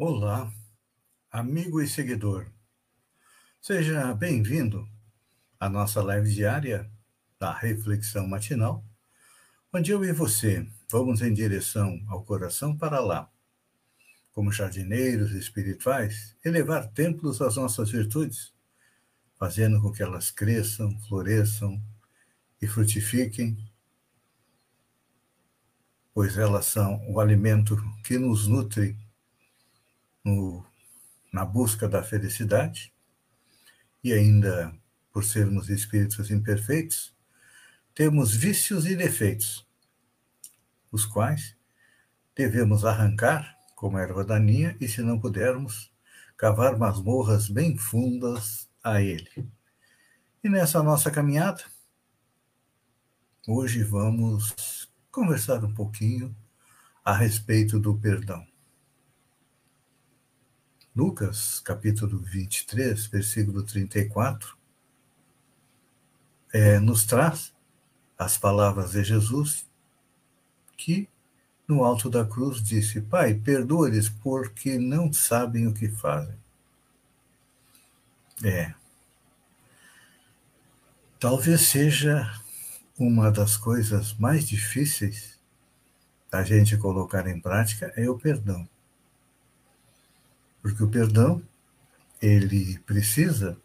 Olá, amigo e seguidor. Seja bem-vindo à nossa live diária da Reflexão Matinal, onde eu e você vamos em direção ao coração para lá, como jardineiros espirituais, elevar templos às nossas virtudes, fazendo com que elas cresçam, floresçam e frutifiquem, pois elas são o alimento que nos nutre no, na busca da felicidade, e ainda por sermos espíritos imperfeitos, temos vícios e defeitos, os quais devemos arrancar como erva daninha e, se não pudermos, cavar masmorras bem fundas a ele. E nessa nossa caminhada, hoje vamos conversar um pouquinho a respeito do perdão. Lucas, capítulo 23, versículo 34, é, nos traz as palavras de Jesus que, no alto da cruz, disse: Pai, perdoa-lhes porque não sabem o que fazem. É. Talvez seja uma das coisas mais difíceis da gente colocar em prática é o perdão. Porque o perdão, ele precisa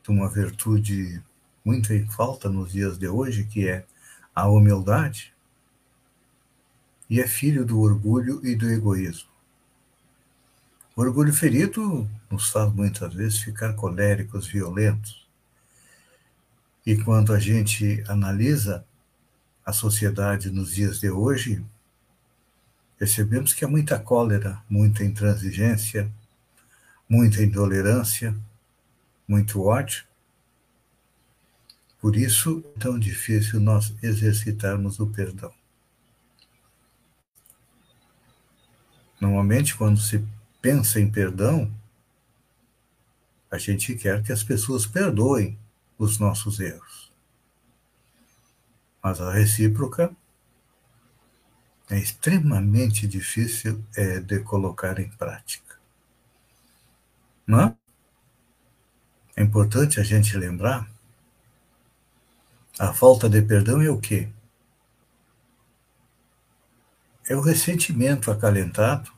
de uma virtude muito em falta nos dias de hoje, que é a humildade, e é filho do orgulho e do egoísmo. O orgulho ferido nos faz muitas vezes ficar coléricos, violentos. E quando a gente analisa a sociedade nos dias de hoje, percebemos que há muita cólera, muita intransigência, muita intolerância, muito ódio. Por isso é tão difícil nós exercitarmos o perdão. Normalmente, quando se pensa em perdão, a gente quer que as pessoas perdoem os nossos erros. Mas a recíproca é extremamente difícil é, de colocar em prática. Não? É importante a gente lembrar a falta de perdão é o quê? É o ressentimento acalentado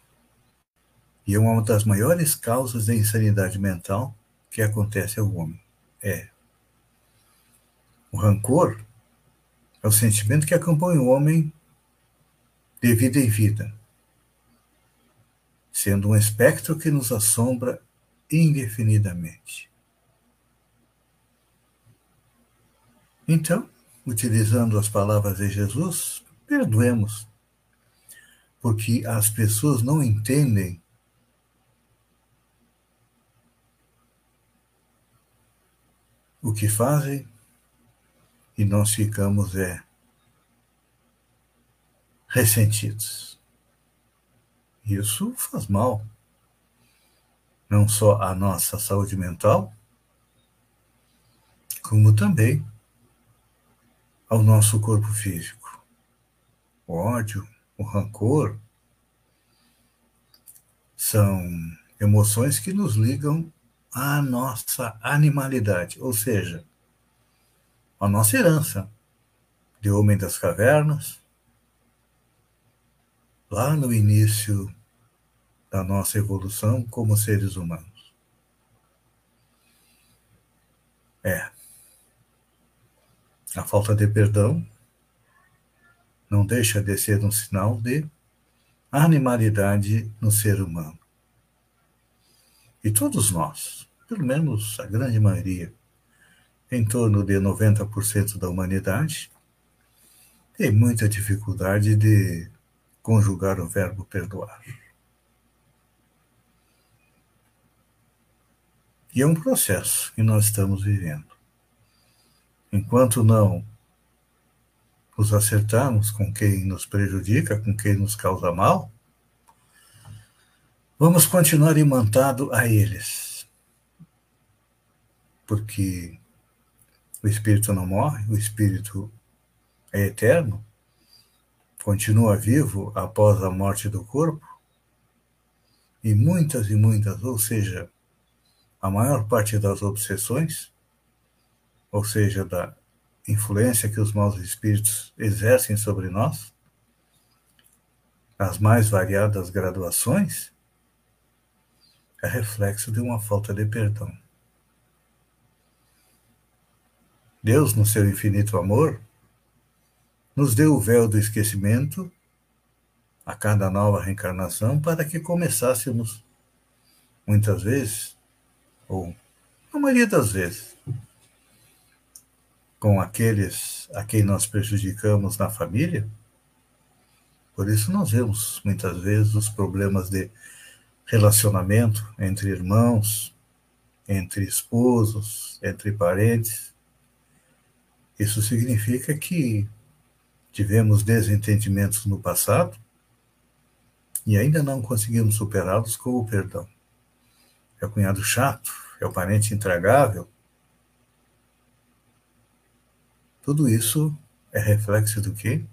e é uma das maiores causas da insanidade mental que acontece ao homem. É. O rancor é o sentimento que acompanha o homem de vida em vida, sendo um espectro que nos assombra indefinidamente. Então, utilizando as palavras de Jesus, perdoemos, porque as pessoas não entendem o que fazem e nós ficamos é ressentidos. Isso faz mal, não só à nossa saúde mental, como também ao nosso corpo físico. O ódio, o rancor, são emoções que nos ligam à nossa animalidade, ou seja, à nossa herança de homem das cavernas, lá no início da nossa evolução como seres humanos. É. A falta de perdão não deixa de ser um sinal de animalidade no ser humano. E todos nós, pelo menos a grande maioria, em torno de 90% da humanidade, tem muita dificuldade de conjugar o verbo perdoar. E é um processo que nós estamos vivendo. Enquanto não nos acertarmos com quem nos prejudica, com quem nos causa mal, vamos continuar imantado a eles. Porque o espírito não morre, o espírito é eterno, continua vivo após a morte do corpo, e muitas e muitas, ou seja, a maior parte das obsessões, ou seja, da influência que os maus espíritos exercem sobre nós, as mais variadas graduações, é reflexo de uma falta de perdão. Deus, no seu infinito amor, nos deu o véu do esquecimento a cada nova reencarnação para que começássemos, muitas vezes, ou a maioria das vezes, com aqueles a quem nós prejudicamos na família. Por isso, nós vemos muitas vezes os problemas de relacionamento entre irmãos, entre esposos, entre parentes. Isso significa que tivemos desentendimentos no passado e ainda não conseguimos superá-los com o perdão. É o cunhado chato, é o parente intragável, Tudo isso é reflexo do quê?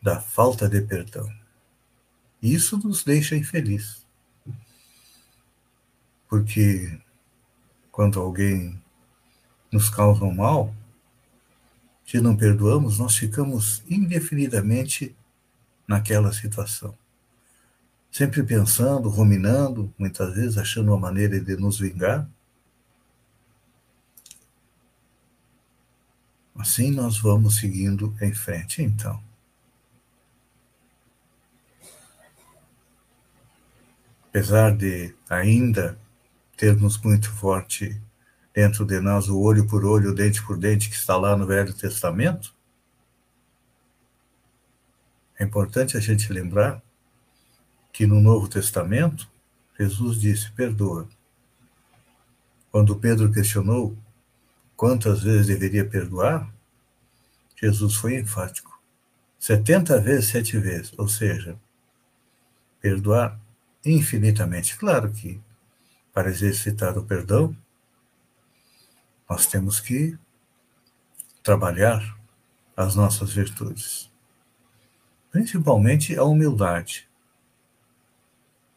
Da falta de perdão. Isso nos deixa infeliz. Porque quando alguém nos causa um mal, se não perdoamos, nós ficamos indefinidamente naquela situação. Sempre pensando, ruminando, muitas vezes achando uma maneira de nos vingar, Assim nós vamos seguindo em frente, então. Apesar de ainda termos muito forte dentro de nós o olho por olho, dente por dente, que está lá no Velho Testamento, é importante a gente lembrar que no Novo Testamento, Jesus disse: perdoa. Quando Pedro questionou quantas vezes deveria perdoar, Jesus foi enfático. 70 vezes, sete vezes, ou seja, perdoar infinitamente. Claro que para exercitar o perdão, nós temos que trabalhar as nossas virtudes, principalmente a humildade.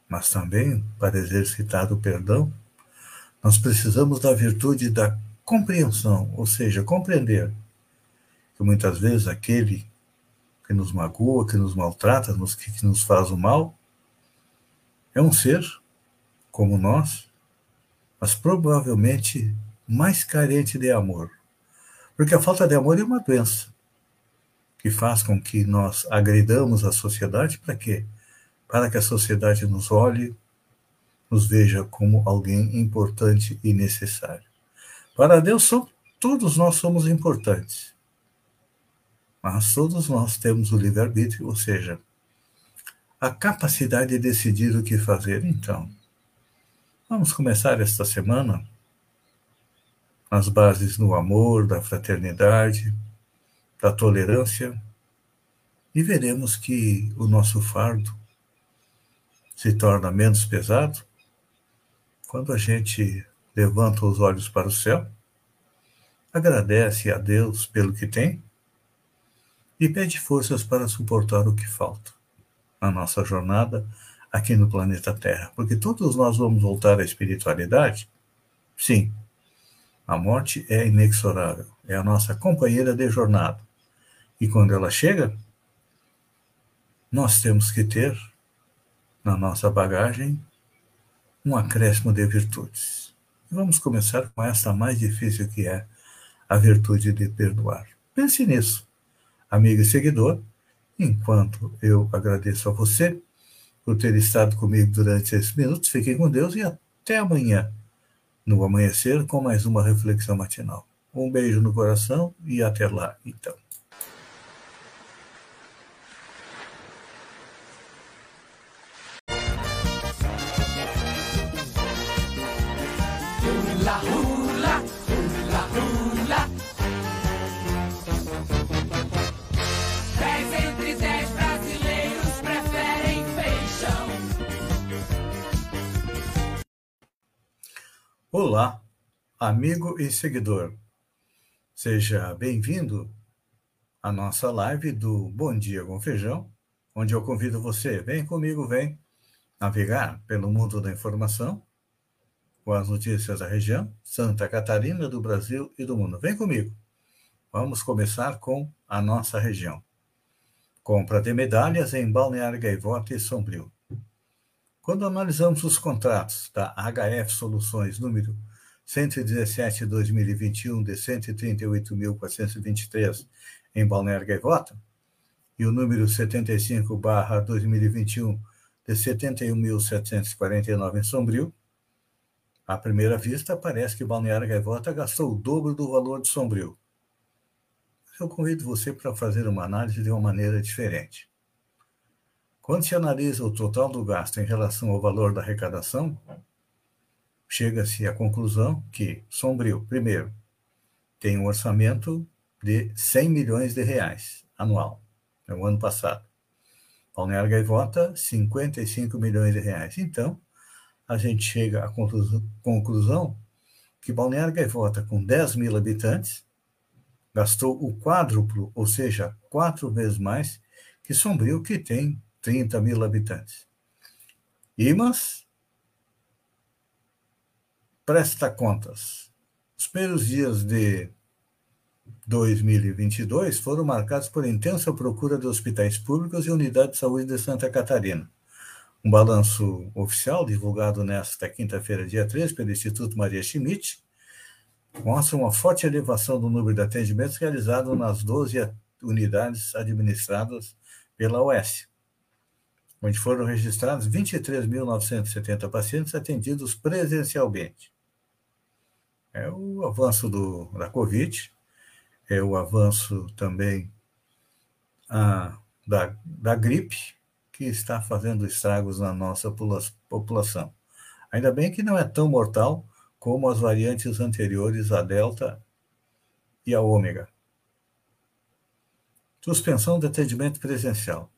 Mas também, para exercitar o perdão, nós precisamos da virtude da compreensão, ou seja, compreender que muitas vezes aquele que nos magoa, que nos maltrata, que, que nos faz o mal, é um ser como nós, mas provavelmente mais carente de amor. Porque a falta de amor é uma doença que faz com que nós agredamos a sociedade para quê? Para que a sociedade nos olhe, nos veja como alguém importante e necessário. Para Deus, todos nós somos importantes. Mas todos nós temos o livre-arbítrio, ou seja, a capacidade de decidir o que fazer. Então, vamos começar esta semana nas bases do amor, da fraternidade, da tolerância, e veremos que o nosso fardo se torna menos pesado quando a gente levanta os olhos para o céu, agradece a Deus pelo que tem e pede forças para suportar o que falta na nossa jornada aqui no planeta Terra. Porque todos nós vamos voltar à espiritualidade? Sim. A morte é inexorável, é a nossa companheira de jornada. E quando ela chega, nós temos que ter na nossa bagagem um acréscimo de virtudes. Vamos começar com essa mais difícil que é a virtude de perdoar. Pense nisso, amigo e seguidor, enquanto eu agradeço a você por ter estado comigo durante esses minutos. Fiquem com Deus e até amanhã, no amanhecer com mais uma reflexão matinal. Um beijo no coração e até lá, então. La Olá, amigo e seguidor. Seja bem-vindo à nossa live do Bom Dia com Feijão, onde eu convido você, vem comigo, vem navegar pelo mundo da informação com as notícias da região, Santa Catarina, do Brasil e do mundo. Vem comigo. Vamos começar com a nossa região. Compra de medalhas em Balneário Gaivota e Sombrio. Quando analisamos os contratos da HF Soluções número 117-2021 de 138.423 em Balneário Gaivota e o número 75/2021 de 71.749 em Sombrio, à primeira vista parece que Balneário Gaivota gastou o dobro do valor de Sombrio. Eu convido você para fazer uma análise de uma maneira diferente. Quando se analisa o total do gasto em relação ao valor da arrecadação, chega-se à conclusão que Sombrio, primeiro, tem um orçamento de 100 milhões de reais anual, é o ano passado. Balneário Gaivota, 55 milhões de reais. Então, a gente chega à conclusão que Balneário Gaivota, com 10 mil habitantes, gastou o quádruplo, ou seja, quatro vezes mais que Sombrio, que tem 30 mil habitantes. Imas presta contas. Os primeiros dias de 2022 foram marcados por intensa procura de hospitais públicos e unidades de saúde de Santa Catarina. Um balanço oficial divulgado nesta quinta-feira, dia 13, pelo Instituto Maria Schmidt, mostra uma forte elevação do número de atendimentos realizados nas 12 unidades administradas pela OS, onde foram registrados 23.970 pacientes atendidos presencialmente é o avanço do, da Covid, é o avanço também a, da, da gripe, que está fazendo estragos na nossa população. Ainda bem que não é tão mortal como as variantes anteriores, a Delta e a Ômega. Suspensão de atendimento presencial.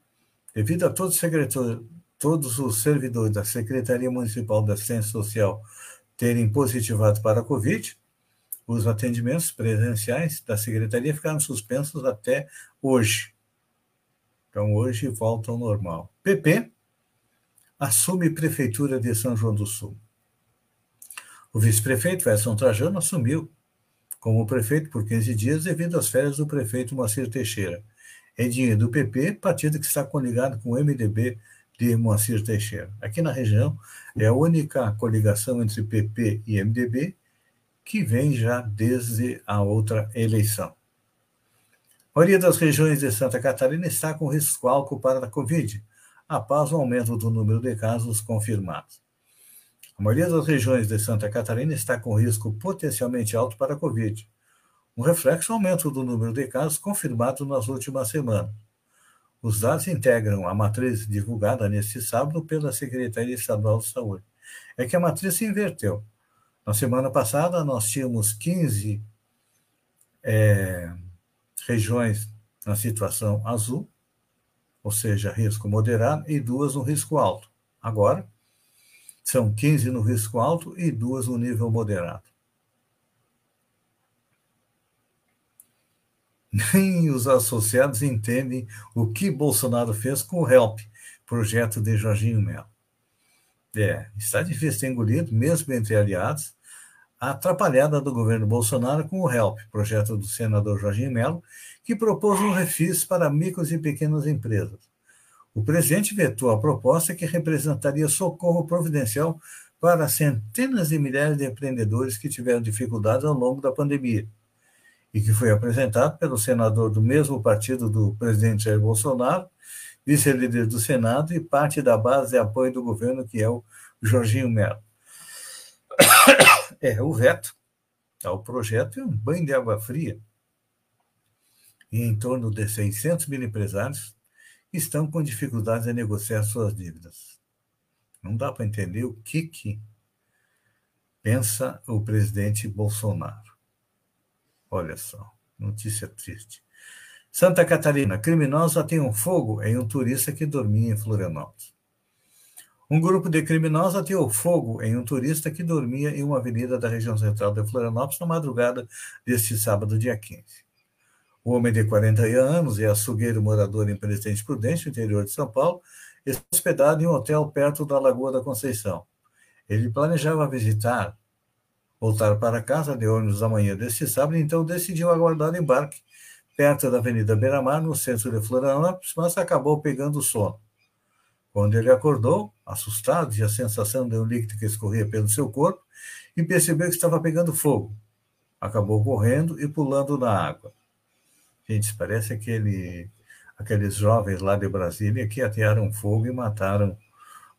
Devido a todos os, todos os servidores da Secretaria Municipal da Assistência Social terem positivado para a Covid, os atendimentos presenciais da Secretaria ficaram suspensos até hoje. Então, hoje volta ao normal. PP assume Prefeitura de São João do Sul. O vice-prefeito Edson Trajano assumiu como prefeito por 15 dias devido às férias do prefeito Moacir Teixeira. É dinheiro do PP, partido que está coligado com o MDB de Moacir Teixeira. Aqui na região, é a única coligação entre PP e MDB que vem já desde a outra eleição. A maioria das regiões de Santa Catarina está com risco alto para a Covid, após o aumento do número de casos confirmados. A maioria das regiões de Santa Catarina está com risco potencialmente alto para a Covid, um reflexo aumento do número de casos confirmados nas últimas semanas. Os dados integram a matriz divulgada neste sábado pela Secretaria Estadual de Saúde. É que a matriz se inverteu. Na semana passada, nós tínhamos 15 é, regiões na situação azul, ou seja, risco moderado, e duas no risco alto. Agora, são 15 no risco alto e duas no nível moderado. Nem os associados entendem o que Bolsonaro fez com o HELP, projeto de Jorginho Melo. É, está difícil ter engolido, mesmo entre aliados, a atrapalhada do governo Bolsonaro com o HELP, projeto do senador Jorginho Melo, que propôs um refis para micros e pequenas empresas. O presidente vetou a proposta que representaria socorro providencial para centenas de milhares de empreendedores que tiveram dificuldades ao longo da pandemia e que foi apresentado pelo senador do mesmo partido do presidente Jair Bolsonaro, vice-líder do Senado e parte da base de apoio do governo, que é o Jorginho Melo. É, o veto ao projeto é um banho de água fria. E em torno de 600 mil empresários estão com dificuldades em negociar suas dívidas. Não dá para entender o que, que Pensa o presidente Bolsonaro. Olha só, notícia triste. Santa Catarina, criminosos ateiam fogo em um turista que dormia em Florianópolis. Um grupo de criminosos ateou fogo em um turista que dormia em uma avenida da região central de Florianópolis na madrugada deste sábado, dia 15. O homem de 40 anos e açougueiro morador em Presidente Prudente, interior de São Paulo, hospedado em um hotel perto da Lagoa da Conceição. Ele planejava visitar, voltar para casa de ônibus amanhã deste sábado, então decidiu aguardar o embarque perto da Avenida Beira-Mar, no centro de Florianópolis, mas acabou pegando sono. Quando ele acordou, assustado, tinha a sensação de um líquido que escorria pelo seu corpo e percebeu que estava pegando fogo. Acabou correndo e pulando na água. Gente, parece aquele, aqueles jovens lá de Brasília que atearam fogo e mataram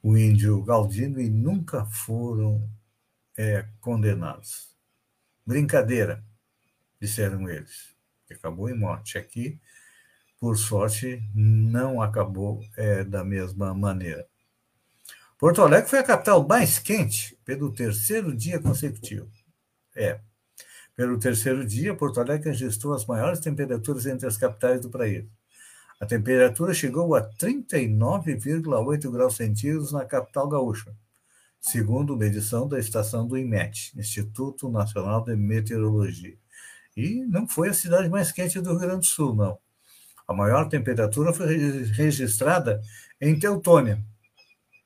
o índio Galdino e nunca foram é, condenados. Brincadeira, disseram eles, acabou em morte. Aqui por sorte, não acabou é, da mesma maneira. Porto Alegre foi a capital mais quente pelo terceiro dia consecutivo. É. Pelo terceiro dia, Porto Alegre registrou as maiores temperaturas entre as capitais do país. A temperatura chegou a 39,8 graus centígrados na capital gaúcha, segundo medição da estação do IMET, Instituto Nacional de Meteorologia. E não foi a cidade mais quente do Rio Grande do Sul, não. A maior temperatura foi registrada em Teutônia,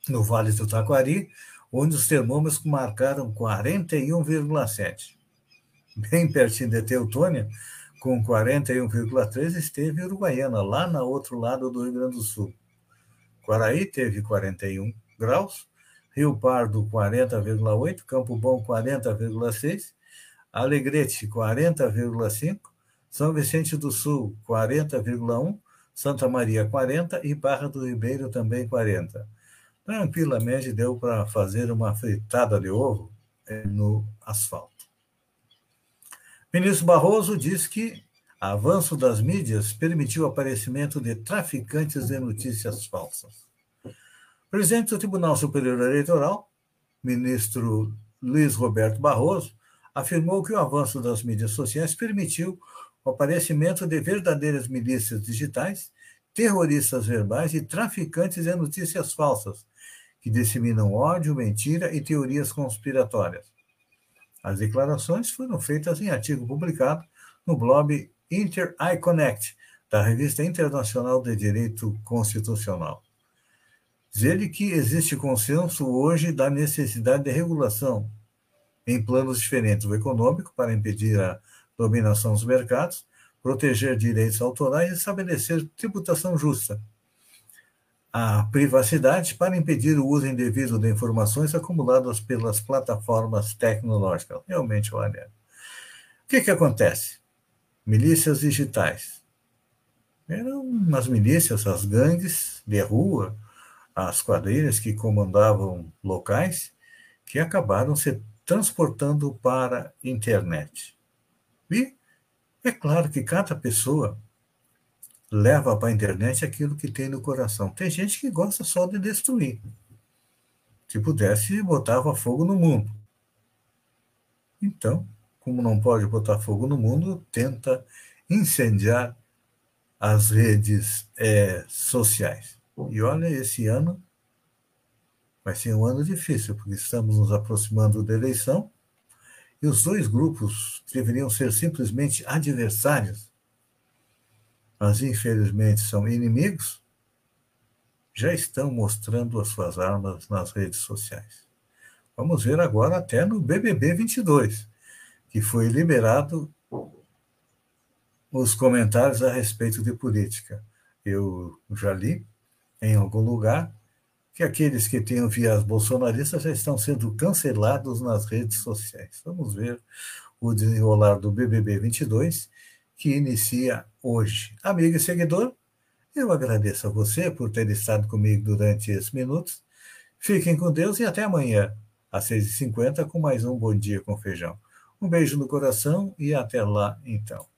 no Vale do Taquari, onde os termômetros marcaram 41,7. Bem pertinho de Teutônia, com 41,3, esteve Uruguaiana, lá no outro lado do Rio Grande do Sul. Quaraí teve 41 graus, Rio Pardo 40,8, Campo Bom 40,6, Alegrete 40,5, são Vicente do Sul, 40,1, Santa Maria, 40 e Barra do Ribeiro também 40. Tranquilamente deu para fazer uma fritada de ovo eh, no asfalto. Ministro Barroso diz que avanço das mídias permitiu o aparecimento de traficantes de notícias falsas. Presidente do Tribunal Superior Eleitoral, ministro Luiz Roberto Barroso, afirmou que o avanço das mídias sociais permitiu o aparecimento de verdadeiras milícias digitais, terroristas verbais e traficantes de notícias falsas, que disseminam ódio, mentira e teorias conspiratórias. As declarações foram feitas em artigo publicado no blog Inter iConnect, da Revista Internacional de Direito Constitucional. Ele que existe consenso hoje da necessidade de regulação em planos diferentes, o econômico, para impedir a dominação dos mercados, proteger direitos autorais e estabelecer tributação justa. A privacidade para impedir o uso indevido de informações acumuladas pelas plataformas tecnológicas. Realmente, olha. O que, que acontece? Milícias digitais. Eram as milícias, as gangues de rua, as quadrilhas que comandavam locais, que acabaram se transportando para a internet. E é claro que cada pessoa leva para a internet aquilo que tem no coração. Tem gente que gosta só de destruir. Se pudesse, botava fogo no mundo. Então, como não pode botar fogo no mundo, tenta incendiar as redes é, sociais. E olha, esse ano vai ser um ano difícil, porque estamos nos aproximando da eleição e os dois grupos deveriam ser simplesmente adversários, mas infelizmente são inimigos, já estão mostrando as suas armas nas redes sociais. Vamos ver agora até no BBB 22, que foi liberado os comentários a respeito de política. Eu já li em algum lugar que aqueles que têm vias bolsonaristas já estão sendo cancelados nas redes sociais. Vamos ver o desenrolar do BBB 22, que inicia hoje. Amigo e seguidor, eu agradeço a você por ter estado comigo durante esses minutos. Fiquem com Deus e até amanhã, às 6h50, com mais um Bom Dia com Feijão. Um beijo no coração e até lá, então.